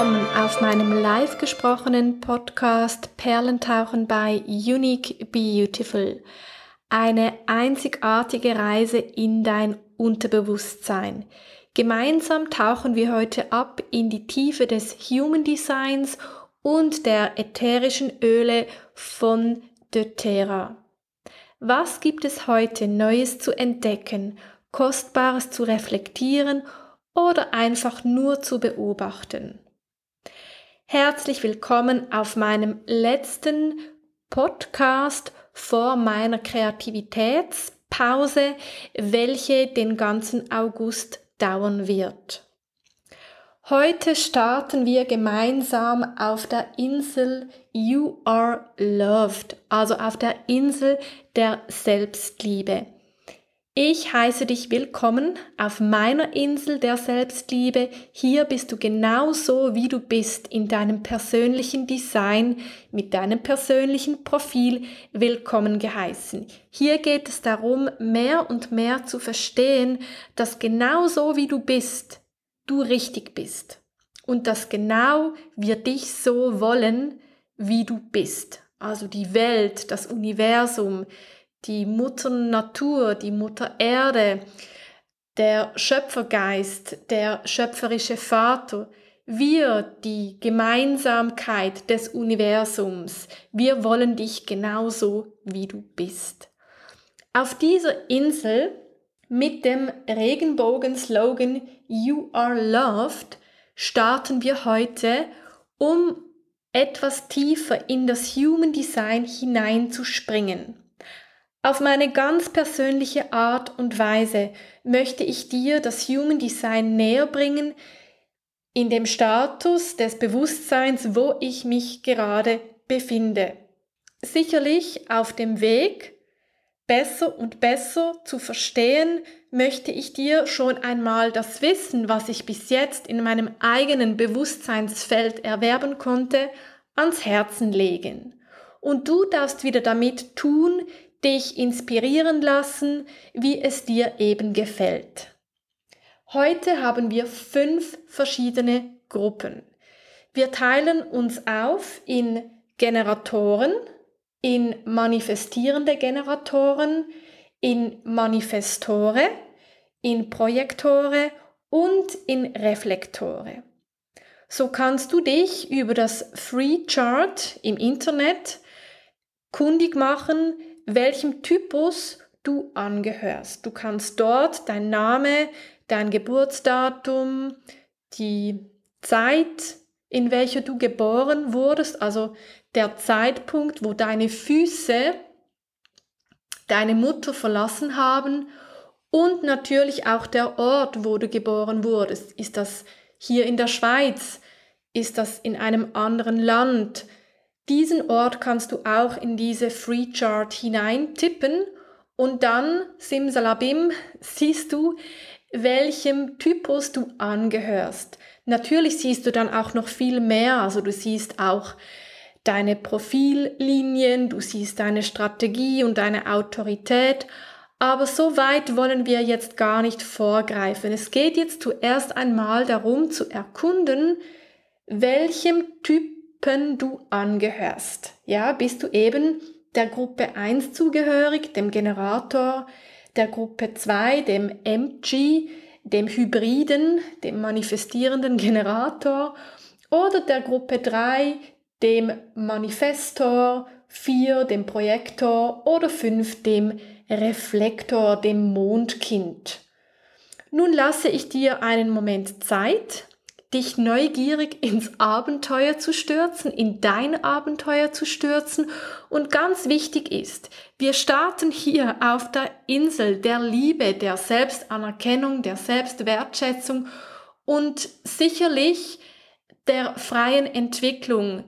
willkommen auf meinem live gesprochenen Podcast Perlentauchen bei Unique Beautiful. Eine einzigartige Reise in dein Unterbewusstsein. Gemeinsam tauchen wir heute ab in die Tiefe des Human Designs und der ätherischen Öle von doTERRA. Was gibt es heute Neues zu entdecken, Kostbares zu reflektieren oder einfach nur zu beobachten? Herzlich willkommen auf meinem letzten Podcast vor meiner Kreativitätspause, welche den ganzen August dauern wird. Heute starten wir gemeinsam auf der Insel You Are Loved, also auf der Insel der Selbstliebe. Ich heiße dich willkommen auf meiner Insel der Selbstliebe. Hier bist du genauso, wie du bist, in deinem persönlichen Design, mit deinem persönlichen Profil willkommen geheißen. Hier geht es darum, mehr und mehr zu verstehen, dass genauso wie du bist, du richtig bist und dass genau wir dich so wollen, wie du bist. Also die Welt, das Universum, die Mutter Natur, die Mutter Erde, der Schöpfergeist, der schöpferische Vater, wir, die Gemeinsamkeit des Universums, wir wollen dich genauso, wie du bist. Auf dieser Insel mit dem Regenbogen-Slogan You are loved starten wir heute, um etwas tiefer in das Human Design hineinzuspringen. Auf meine ganz persönliche Art und Weise möchte ich dir das Human Design näher bringen in dem Status des Bewusstseins, wo ich mich gerade befinde. Sicherlich auf dem Weg, besser und besser zu verstehen, möchte ich dir schon einmal das Wissen, was ich bis jetzt in meinem eigenen Bewusstseinsfeld erwerben konnte, ans Herzen legen. Und du darfst wieder damit tun, dich inspirieren lassen, wie es dir eben gefällt. Heute haben wir fünf verschiedene Gruppen. Wir teilen uns auf in Generatoren, in manifestierende Generatoren, in Manifestore, in Projektore und in Reflektore. So kannst du dich über das Free Chart im Internet kundig machen, welchem Typus du angehörst. Du kannst dort dein Name, dein Geburtsdatum, die Zeit, in welcher du geboren wurdest, also der Zeitpunkt, wo deine Füße deine Mutter verlassen haben und natürlich auch der Ort, wo du geboren wurdest. Ist das hier in der Schweiz? Ist das in einem anderen Land? Diesen Ort kannst du auch in diese Free Chart hineintippen und dann, simsalabim, siehst du, welchem Typus du angehörst. Natürlich siehst du dann auch noch viel mehr, also du siehst auch deine Profillinien, du siehst deine Strategie und deine Autorität. Aber so weit wollen wir jetzt gar nicht vorgreifen. Es geht jetzt zuerst einmal darum zu erkunden, welchem Typen du angehörst. Ja, bist du eben der Gruppe 1 zugehörig, dem Generator, der Gruppe 2, dem MG, dem Hybriden, dem manifestierenden Generator oder der Gruppe 3, dem Manifestor, 4 dem Projektor oder 5 dem Reflektor, dem Mondkind. Nun lasse ich dir einen Moment Zeit, dich neugierig ins Abenteuer zu stürzen, in dein Abenteuer zu stürzen. Und ganz wichtig ist, wir starten hier auf der Insel der Liebe, der Selbstanerkennung, der Selbstwertschätzung und sicherlich der freien Entwicklung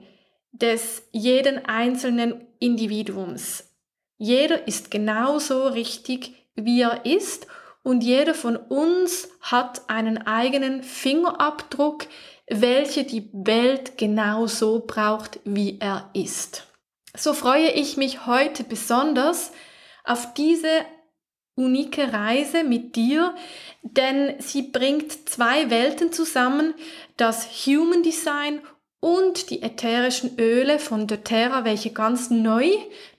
des jeden einzelnen Individuums. Jeder ist genauso richtig, wie er ist und jeder von uns hat einen eigenen Fingerabdruck, welche die Welt genauso braucht, wie er ist. So freue ich mich heute besonders auf diese unique Reise mit dir, denn sie bringt zwei Welten zusammen, das Human Design und die ätherischen Öle von doTERRA, welche ganz neu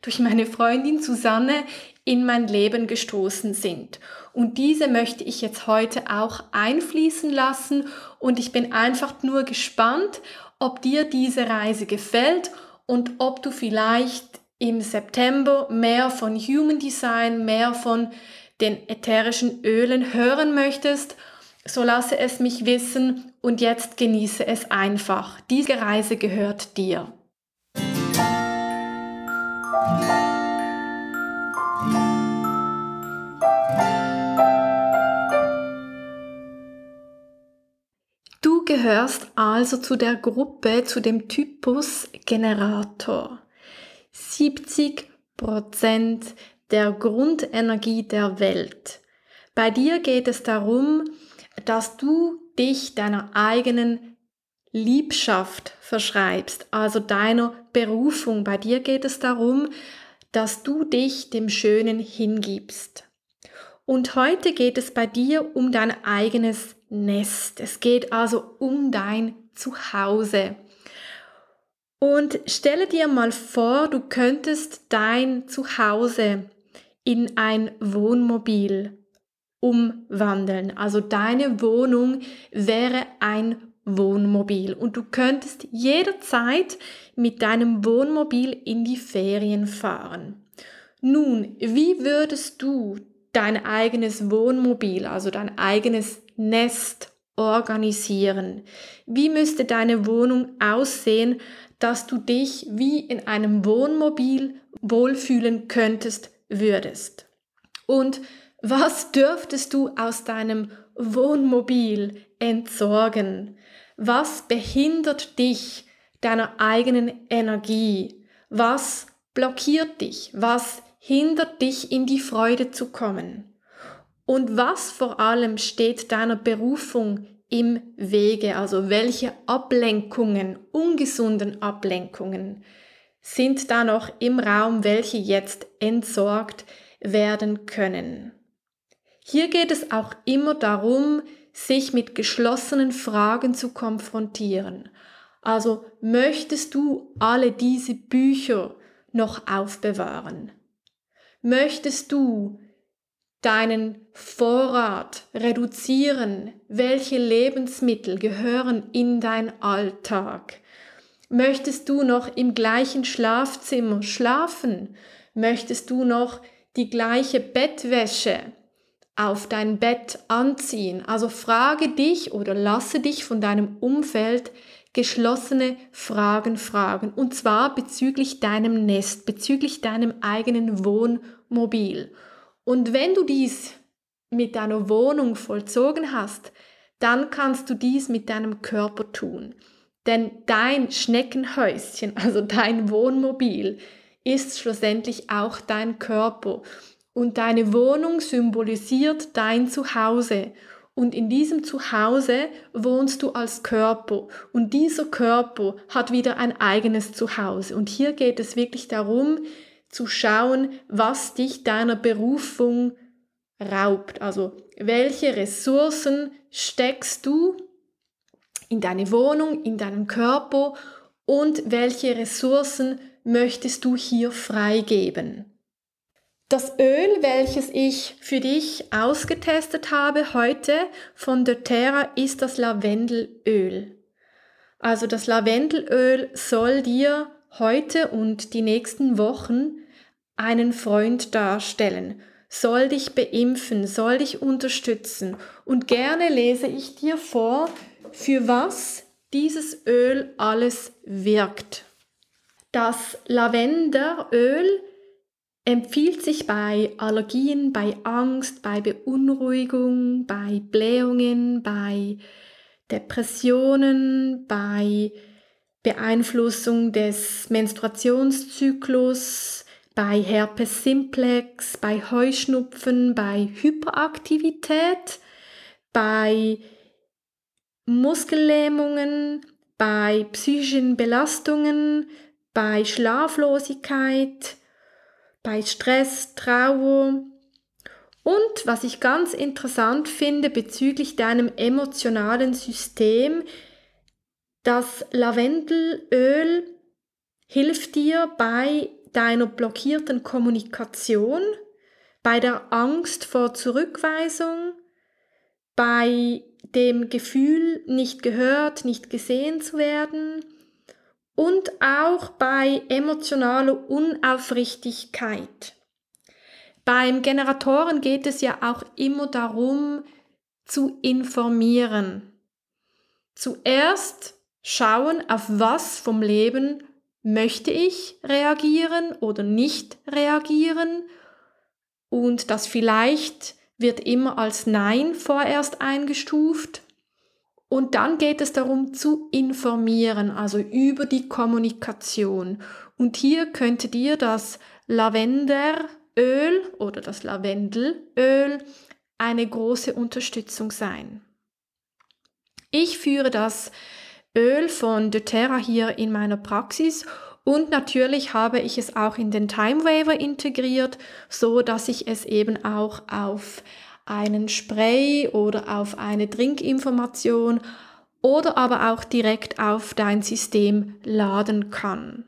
durch meine Freundin Susanne in mein Leben gestoßen sind. Und diese möchte ich jetzt heute auch einfließen lassen und ich bin einfach nur gespannt, ob dir diese Reise gefällt und ob du vielleicht im September mehr von Human Design, mehr von den ätherischen Ölen hören möchtest, so lasse es mich wissen und jetzt genieße es einfach. Diese Reise gehört dir. Gehörst also zu der Gruppe, zu dem Typus Generator. 70% der Grundenergie der Welt. Bei dir geht es darum, dass du dich deiner eigenen Liebschaft verschreibst, also deiner Berufung. Bei dir geht es darum, dass du dich dem Schönen hingibst. Und heute geht es bei dir um dein eigenes Nest. Es geht also um dein Zuhause. Und stelle dir mal vor, du könntest dein Zuhause in ein Wohnmobil umwandeln. Also deine Wohnung wäre ein Wohnmobil und du könntest jederzeit mit deinem Wohnmobil in die Ferien fahren. Nun, wie würdest du dein eigenes Wohnmobil, also dein eigenes Nest organisieren? Wie müsste deine Wohnung aussehen, dass du dich wie in einem Wohnmobil wohlfühlen könntest, würdest. Und was dürftest du aus deinem Wohnmobil entsorgen? Was behindert dich deiner eigenen Energie? Was blockiert dich? Was hindert dich in die Freude zu kommen? Und was vor allem steht deiner Berufung im Wege, also welche Ablenkungen, ungesunden Ablenkungen sind da noch im Raum, welche jetzt entsorgt werden können. Hier geht es auch immer darum, sich mit geschlossenen Fragen zu konfrontieren. Also möchtest du alle diese Bücher noch aufbewahren? Möchtest du deinen Vorrat reduzieren? Welche Lebensmittel gehören in dein Alltag? Möchtest du noch im gleichen Schlafzimmer schlafen? Möchtest du noch die gleiche Bettwäsche auf dein Bett anziehen? Also frage dich oder lasse dich von deinem Umfeld geschlossene Fragen fragen. Und zwar bezüglich deinem Nest, bezüglich deinem eigenen Wohnmobil. Und wenn du dies mit deiner Wohnung vollzogen hast, dann kannst du dies mit deinem Körper tun. Denn dein Schneckenhäuschen, also dein Wohnmobil, ist schlussendlich auch dein Körper. Und deine Wohnung symbolisiert dein Zuhause. Und in diesem Zuhause wohnst du als Körper. Und dieser Körper hat wieder ein eigenes Zuhause. Und hier geht es wirklich darum, zu schauen, was dich deiner Berufung raubt. Also welche Ressourcen steckst du in deine Wohnung, in deinen Körper und welche Ressourcen möchtest du hier freigeben. Das Öl, welches ich für dich ausgetestet habe heute von doTERRA, ist das Lavendelöl. Also das Lavendelöl soll dir heute und die nächsten Wochen einen Freund darstellen, soll dich beimpfen, soll dich unterstützen. Und gerne lese ich dir vor, für was dieses Öl alles wirkt. Das Lavenderöl empfiehlt sich bei Allergien, bei Angst, bei Beunruhigung, bei Blähungen, bei Depressionen, bei Beeinflussung des Menstruationszyklus, bei Herpes simplex, bei Heuschnupfen, bei Hyperaktivität, bei Muskellähmungen, bei psychischen Belastungen, bei Schlaflosigkeit, bei Stress, Trauer. Und was ich ganz interessant finde bezüglich deinem emotionalen System, das Lavendelöl hilft dir bei deiner blockierten Kommunikation, bei der Angst vor Zurückweisung, bei dem Gefühl, nicht gehört, nicht gesehen zu werden und auch bei emotionaler Unaufrichtigkeit. Beim Generatoren geht es ja auch immer darum, zu informieren. Zuerst schauen, auf was vom Leben möchte ich reagieren oder nicht reagieren und das vielleicht wird immer als Nein vorerst eingestuft. Und dann geht es darum zu informieren, also über die Kommunikation. Und hier könnte dir das Lavenderöl oder das Lavendelöl eine große Unterstützung sein. Ich führe das Öl von doTERRA hier in meiner Praxis und natürlich habe ich es auch in den Time Waver integriert, so dass ich es eben auch auf einen Spray oder auf eine Trinkinformation oder aber auch direkt auf dein System laden kann.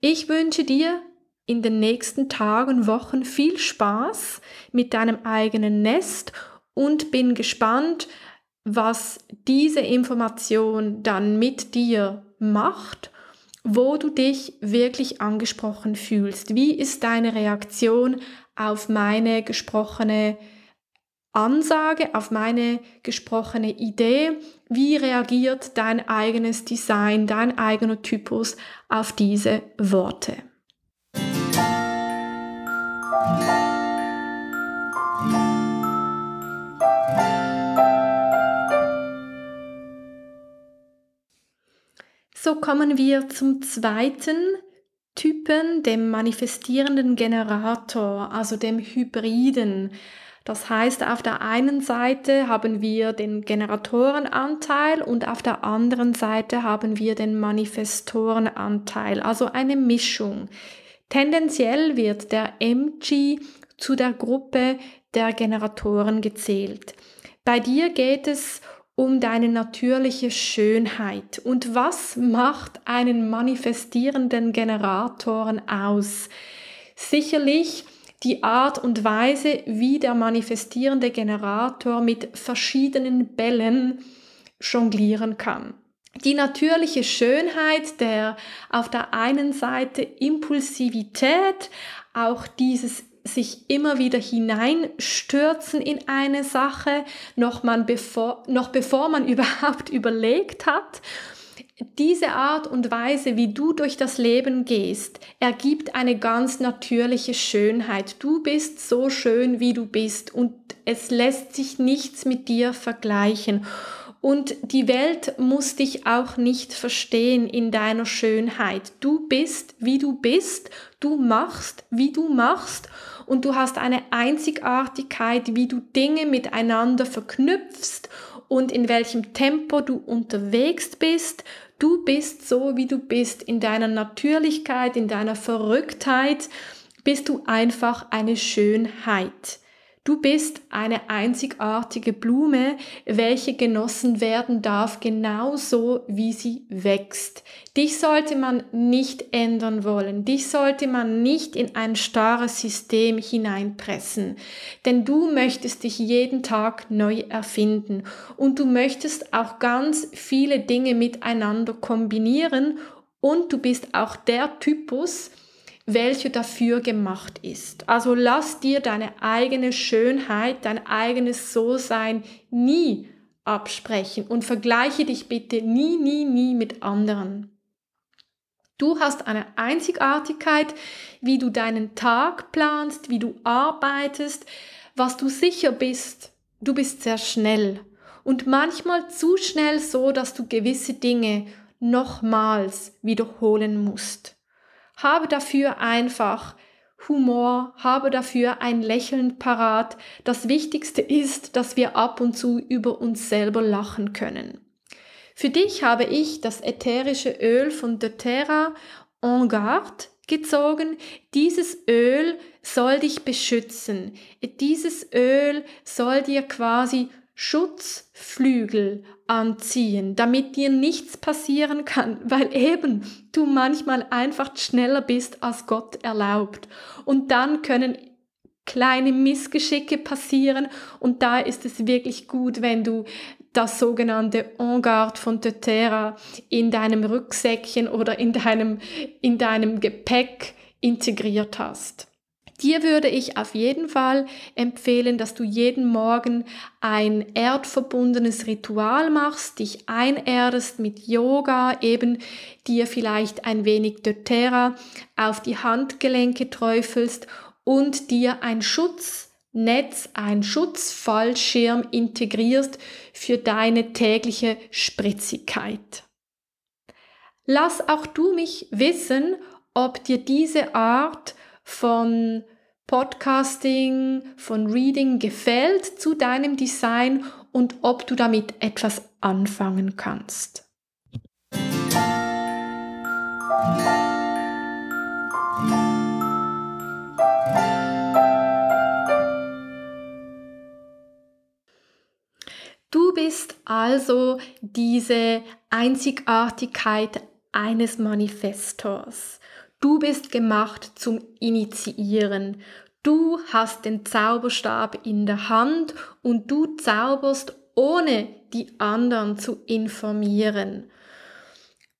Ich wünsche dir in den nächsten Tagen, Wochen viel Spaß mit deinem eigenen Nest und bin gespannt, was diese Information dann mit dir macht wo du dich wirklich angesprochen fühlst. Wie ist deine Reaktion auf meine gesprochene Ansage, auf meine gesprochene Idee? Wie reagiert dein eigenes Design, dein eigener Typus auf diese Worte? So kommen wir zum zweiten Typen, dem manifestierenden Generator, also dem Hybriden. Das heißt, auf der einen Seite haben wir den Generatorenanteil und auf der anderen Seite haben wir den Manifestorenanteil, also eine Mischung. Tendenziell wird der MG zu der Gruppe der Generatoren gezählt. Bei dir geht es um deine natürliche Schönheit. Und was macht einen manifestierenden Generatoren aus? Sicherlich die Art und Weise, wie der manifestierende Generator mit verschiedenen Bällen jonglieren kann. Die natürliche Schönheit der auf der einen Seite Impulsivität, auch dieses sich immer wieder hineinstürzen in eine Sache, noch, man bevor, noch bevor man überhaupt überlegt hat. Diese Art und Weise, wie du durch das Leben gehst, ergibt eine ganz natürliche Schönheit. Du bist so schön, wie du bist und es lässt sich nichts mit dir vergleichen. Und die Welt muss dich auch nicht verstehen in deiner Schönheit. Du bist, wie du bist, du machst, wie du machst und du hast eine Einzigartigkeit, wie du Dinge miteinander verknüpfst und in welchem Tempo du unterwegs bist. Du bist so, wie du bist, in deiner Natürlichkeit, in deiner Verrücktheit, bist du einfach eine Schönheit. Du bist eine einzigartige Blume, welche genossen werden darf, genauso wie sie wächst. Dich sollte man nicht ändern wollen. Dich sollte man nicht in ein starres System hineinpressen. Denn du möchtest dich jeden Tag neu erfinden. Und du möchtest auch ganz viele Dinge miteinander kombinieren. Und du bist auch der Typus, welche dafür gemacht ist. Also lass dir deine eigene Schönheit, dein eigenes So-Sein nie absprechen und vergleiche dich bitte nie, nie, nie mit anderen. Du hast eine Einzigartigkeit, wie du deinen Tag planst, wie du arbeitest, was du sicher bist. Du bist sehr schnell und manchmal zu schnell so, dass du gewisse Dinge nochmals wiederholen musst. Habe dafür einfach Humor, habe dafür ein Lächeln parat. Das Wichtigste ist, dass wir ab und zu über uns selber lachen können. Für dich habe ich das ätherische Öl von doTERRA En Garde gezogen. Dieses Öl soll dich beschützen. Dieses Öl soll dir quasi Schutzflügel anziehen, damit dir nichts passieren kann, weil eben du manchmal einfach schneller bist, als Gott erlaubt. Und dann können kleine Missgeschicke passieren und da ist es wirklich gut, wenn du das sogenannte En garde von Terra in deinem Rücksäckchen oder in deinem, in deinem Gepäck integriert hast. Dir würde ich auf jeden Fall empfehlen, dass du jeden Morgen ein erdverbundenes Ritual machst, dich einerdest mit Yoga, eben dir vielleicht ein wenig doTERRA auf die Handgelenke träufelst und dir ein Schutznetz, ein Schutzfallschirm integrierst für deine tägliche Spritzigkeit. Lass auch du mich wissen, ob dir diese Art von Podcasting, von Reading gefällt zu deinem Design und ob du damit etwas anfangen kannst. Du bist also diese Einzigartigkeit eines Manifestors. Du bist gemacht zum Initiieren. Du hast den Zauberstab in der Hand und du zauberst ohne die anderen zu informieren.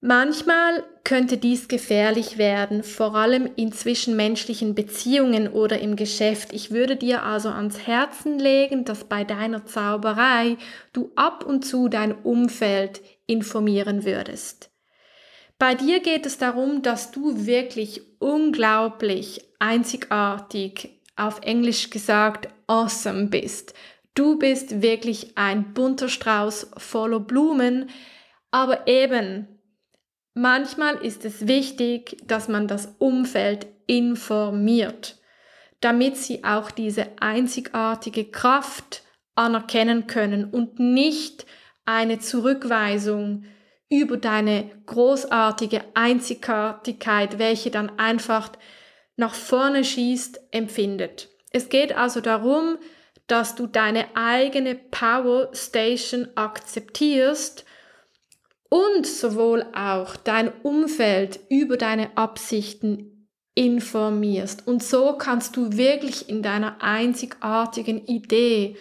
Manchmal könnte dies gefährlich werden, vor allem in zwischenmenschlichen Beziehungen oder im Geschäft. Ich würde dir also ans Herzen legen, dass bei deiner Zauberei du ab und zu dein Umfeld informieren würdest. Bei dir geht es darum, dass du wirklich unglaublich einzigartig, auf Englisch gesagt, awesome bist. Du bist wirklich ein bunter Strauß voller Blumen, aber eben, manchmal ist es wichtig, dass man das Umfeld informiert, damit sie auch diese einzigartige Kraft anerkennen können und nicht eine Zurückweisung über deine großartige Einzigartigkeit, welche dann einfach nach vorne schießt, empfindet. Es geht also darum, dass du deine eigene Power Station akzeptierst und sowohl auch dein Umfeld über deine Absichten informierst. Und so kannst du wirklich in deiner einzigartigen Idee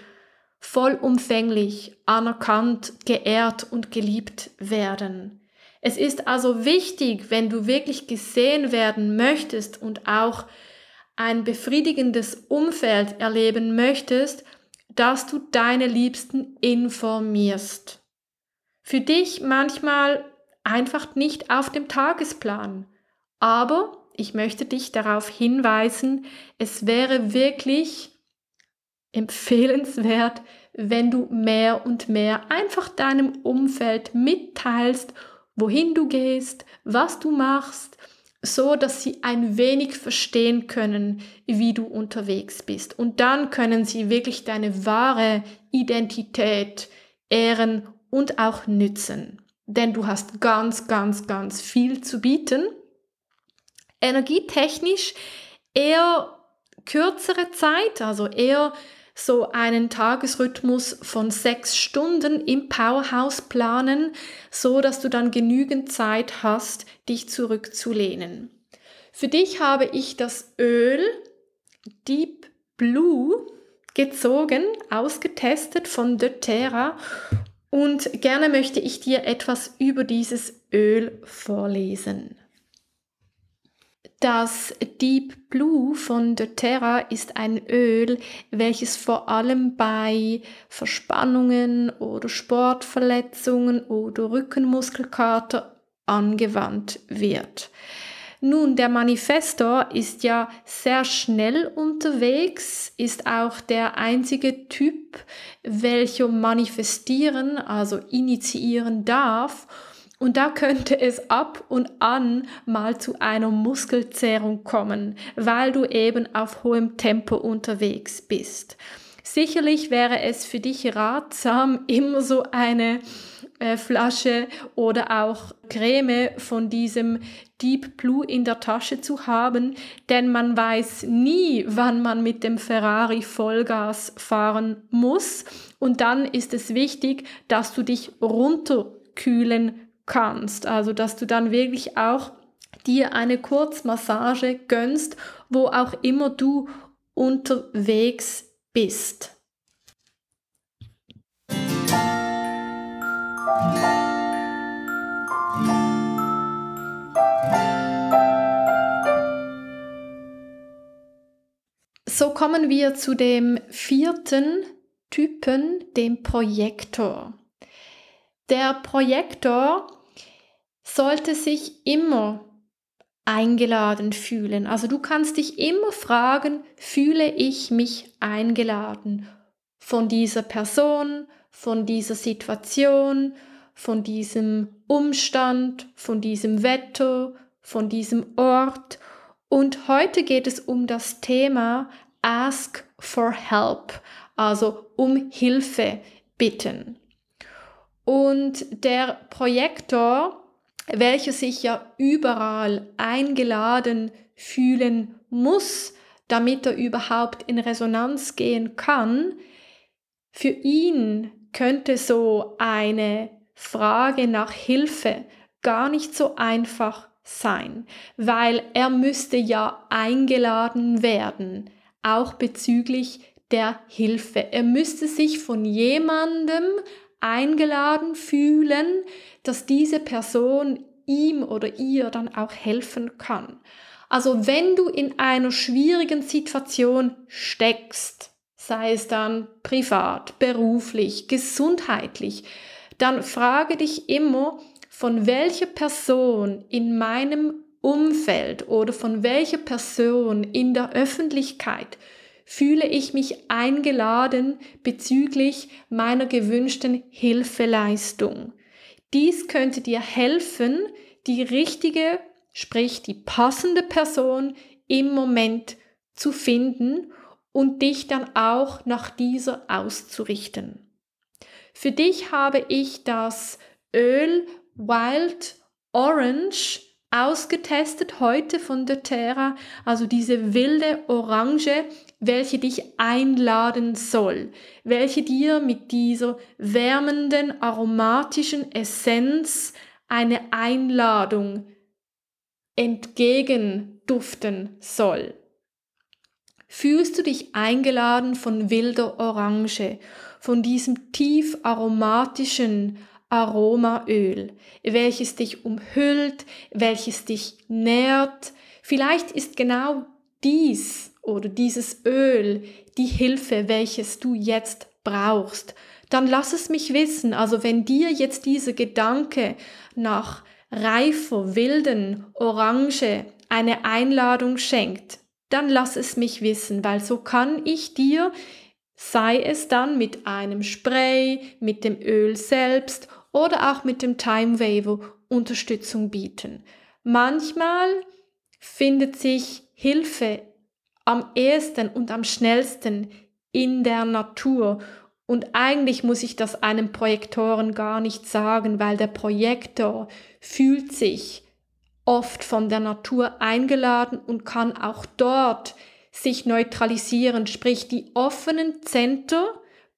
vollumfänglich anerkannt, geehrt und geliebt werden. Es ist also wichtig, wenn du wirklich gesehen werden möchtest und auch ein befriedigendes Umfeld erleben möchtest, dass du deine Liebsten informierst. Für dich manchmal einfach nicht auf dem Tagesplan. Aber ich möchte dich darauf hinweisen, es wäre wirklich empfehlenswert, wenn du mehr und mehr einfach deinem Umfeld mitteilst, wohin du gehst, was du machst, so dass sie ein wenig verstehen können, wie du unterwegs bist. Und dann können sie wirklich deine wahre Identität ehren und auch nützen. Denn du hast ganz, ganz, ganz viel zu bieten. Energietechnisch eher kürzere Zeit, also eher so einen Tagesrhythmus von sechs Stunden im Powerhouse planen, so dass du dann genügend Zeit hast, dich zurückzulehnen. Für dich habe ich das Öl Deep Blue gezogen, ausgetestet von doTERRA und gerne möchte ich dir etwas über dieses Öl vorlesen. Das Deep Blue von doTERRA ist ein Öl, welches vor allem bei Verspannungen oder Sportverletzungen oder Rückenmuskelkater angewandt wird. Nun, der Manifestor ist ja sehr schnell unterwegs, ist auch der einzige Typ, welcher manifestieren, also initiieren darf und da könnte es ab und an mal zu einer Muskelzehrung kommen, weil du eben auf hohem Tempo unterwegs bist. Sicherlich wäre es für dich ratsam, immer so eine Flasche oder auch Creme von diesem Deep Blue in der Tasche zu haben, denn man weiß nie, wann man mit dem Ferrari Vollgas fahren muss. Und dann ist es wichtig, dass du dich runterkühlen kannst. Also, dass du dann wirklich auch dir eine Kurzmassage gönnst, wo auch immer du unterwegs bist. So kommen wir zu dem vierten Typen, dem Projektor. Der Projektor sollte sich immer eingeladen fühlen. Also du kannst dich immer fragen, fühle ich mich eingeladen von dieser Person, von dieser Situation, von diesem Umstand, von diesem Wetter, von diesem Ort. Und heute geht es um das Thema Ask for Help, also um Hilfe bitten. Und der Projektor, welcher sich ja überall eingeladen fühlen muss, damit er überhaupt in Resonanz gehen kann, für ihn könnte so eine Frage nach Hilfe gar nicht so einfach sein, weil er müsste ja eingeladen werden, auch bezüglich der Hilfe. Er müsste sich von jemandem eingeladen fühlen, dass diese Person ihm oder ihr dann auch helfen kann. Also wenn du in einer schwierigen Situation steckst, sei es dann privat, beruflich, gesundheitlich, dann frage dich immer, von welcher Person in meinem Umfeld oder von welcher Person in der Öffentlichkeit fühle ich mich eingeladen bezüglich meiner gewünschten Hilfeleistung. Dies könnte dir helfen, die richtige, sprich die passende Person im Moment zu finden und dich dann auch nach dieser auszurichten. Für dich habe ich das Öl Wild Orange ausgetestet heute von doTERRA, also diese wilde Orange, welche dich einladen soll, welche dir mit dieser wärmenden aromatischen Essenz eine Einladung entgegenduften soll. Fühlst du dich eingeladen von wilder Orange, von diesem tief aromatischen, Aromaöl, welches dich umhüllt, welches dich nährt. Vielleicht ist genau dies oder dieses Öl die Hilfe, welches du jetzt brauchst. Dann lass es mich wissen. Also wenn dir jetzt dieser Gedanke nach reifer, wilden Orange eine Einladung schenkt, dann lass es mich wissen, weil so kann ich dir, sei es dann mit einem Spray, mit dem Öl selbst oder auch mit dem Time Waver Unterstützung bieten. Manchmal findet sich Hilfe am ehesten und am schnellsten in der Natur. Und eigentlich muss ich das einem Projektoren gar nicht sagen, weil der Projektor fühlt sich oft von der Natur eingeladen und kann auch dort sich neutralisieren, sprich die offenen Zentren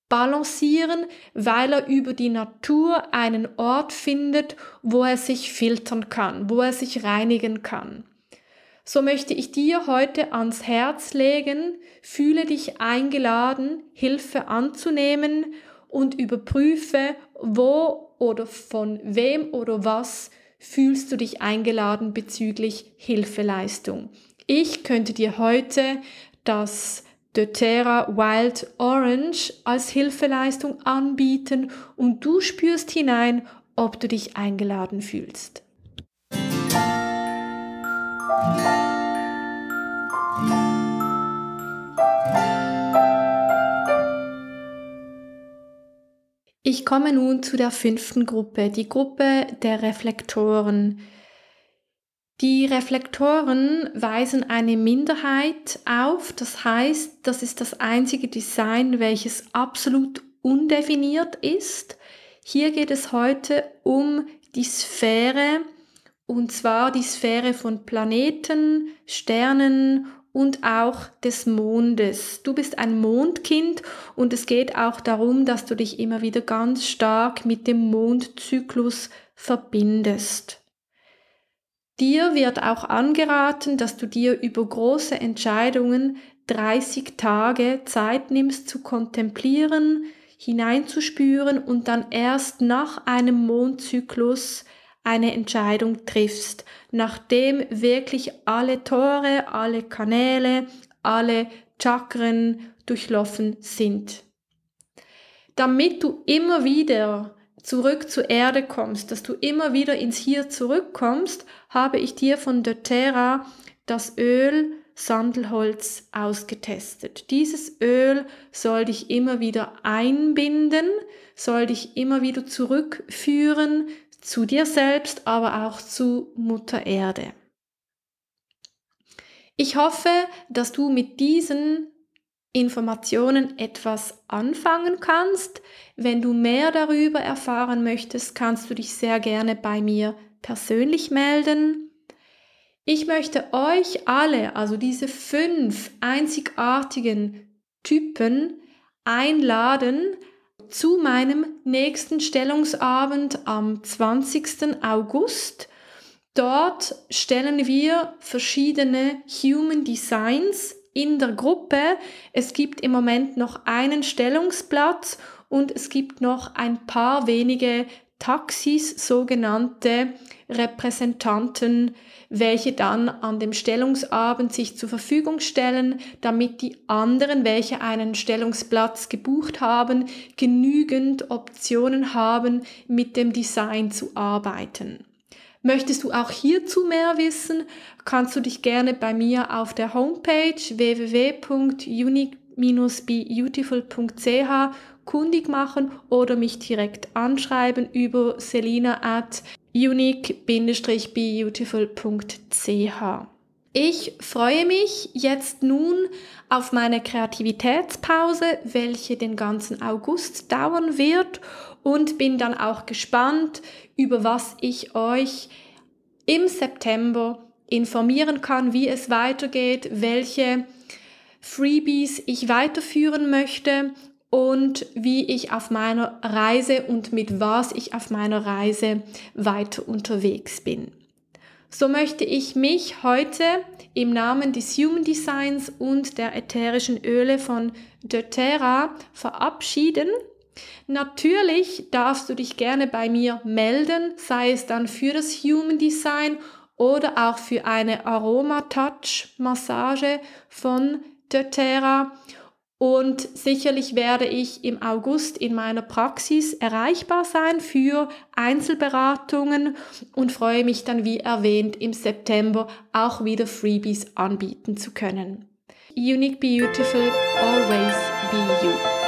balancieren, weil er über die Natur einen Ort findet, wo er sich filtern kann, wo er sich reinigen kann. So möchte ich dir heute ans Herz legen, fühle dich eingeladen, Hilfe anzunehmen und überprüfe, wo oder von wem oder was fühlst du dich eingeladen bezüglich Hilfeleistung. Ich könnte dir heute das doTERRA Wild Orange als Hilfeleistung anbieten und du spürst hinein, ob du dich eingeladen fühlst. Ich komme nun zu der fünften Gruppe, die Gruppe der Reflektoren. Die Reflektoren weisen eine Minderheit auf, das heißt, das ist das einzige Design, welches absolut undefiniert ist. Hier geht es heute um die Sphäre, und zwar die Sphäre von Planeten, Sternen und auch des Mondes. Du bist ein Mondkind und es geht auch darum, dass du dich immer wieder ganz stark mit dem Mondzyklus verbindest. Dir wird auch angeraten, dass du dir über große Entscheidungen 30 Tage Zeit nimmst zu kontemplieren, hineinzuspüren und dann erst nach einem Mondzyklus eine Entscheidung triffst, nachdem wirklich alle Tore, alle Kanäle, alle Chakren durchlaufen sind. Damit du immer wieder zurück zur Erde kommst, dass du immer wieder ins Hier zurückkommst, habe ich dir von doTERRA das Öl Sandelholz ausgetestet. Dieses Öl soll dich immer wieder einbinden, soll dich immer wieder zurückführen zu dir selbst, aber auch zu Mutter Erde. Ich hoffe, dass du mit diesen Informationen etwas anfangen kannst. Wenn du mehr darüber erfahren möchtest, kannst du dich sehr gerne bei mir persönlich melden. Ich möchte euch alle, also diese fünf einzigartigen Typen, einladen, zu meinem nächsten Stellungsabend am 20. August. Dort stellen wir verschiedene Human Designs in der Gruppe. Es gibt im Moment noch einen Stellungsplatz und es gibt noch ein paar wenige Taxis, sogenannte Repräsentanten, welche dann an dem Stellungsabend sich zur Verfügung stellen, damit die anderen, welche einen Stellungsplatz gebucht haben, genügend Optionen haben, mit dem Design zu arbeiten. Möchtest du auch hierzu mehr wissen, kannst du dich gerne bei mir auf der Homepage www.unique-beautiful.ch kundig machen oder mich direkt anschreiben über selina at unique-beautiful.ch. Ich freue mich jetzt nun auf meine Kreativitätspause, welche den ganzen August dauern wird und bin dann auch gespannt, über was ich euch im September informieren kann, wie es weitergeht, welche Freebies ich weiterführen möchte und wie ich auf meiner Reise und mit was ich auf meiner Reise weiter unterwegs bin. So möchte ich mich heute im Namen des Human Designs und der ätherischen Öle von doTERRA verabschieden. Natürlich darfst du dich gerne bei mir melden, sei es dann für das Human Design oder auch für eine Aroma Touch Massage von doTERRA und sicherlich werde ich im August in meiner Praxis erreichbar sein für Einzelberatungen und freue mich dann, wie erwähnt, im September auch wieder Freebies anbieten zu können. Unique Beautiful, always be you.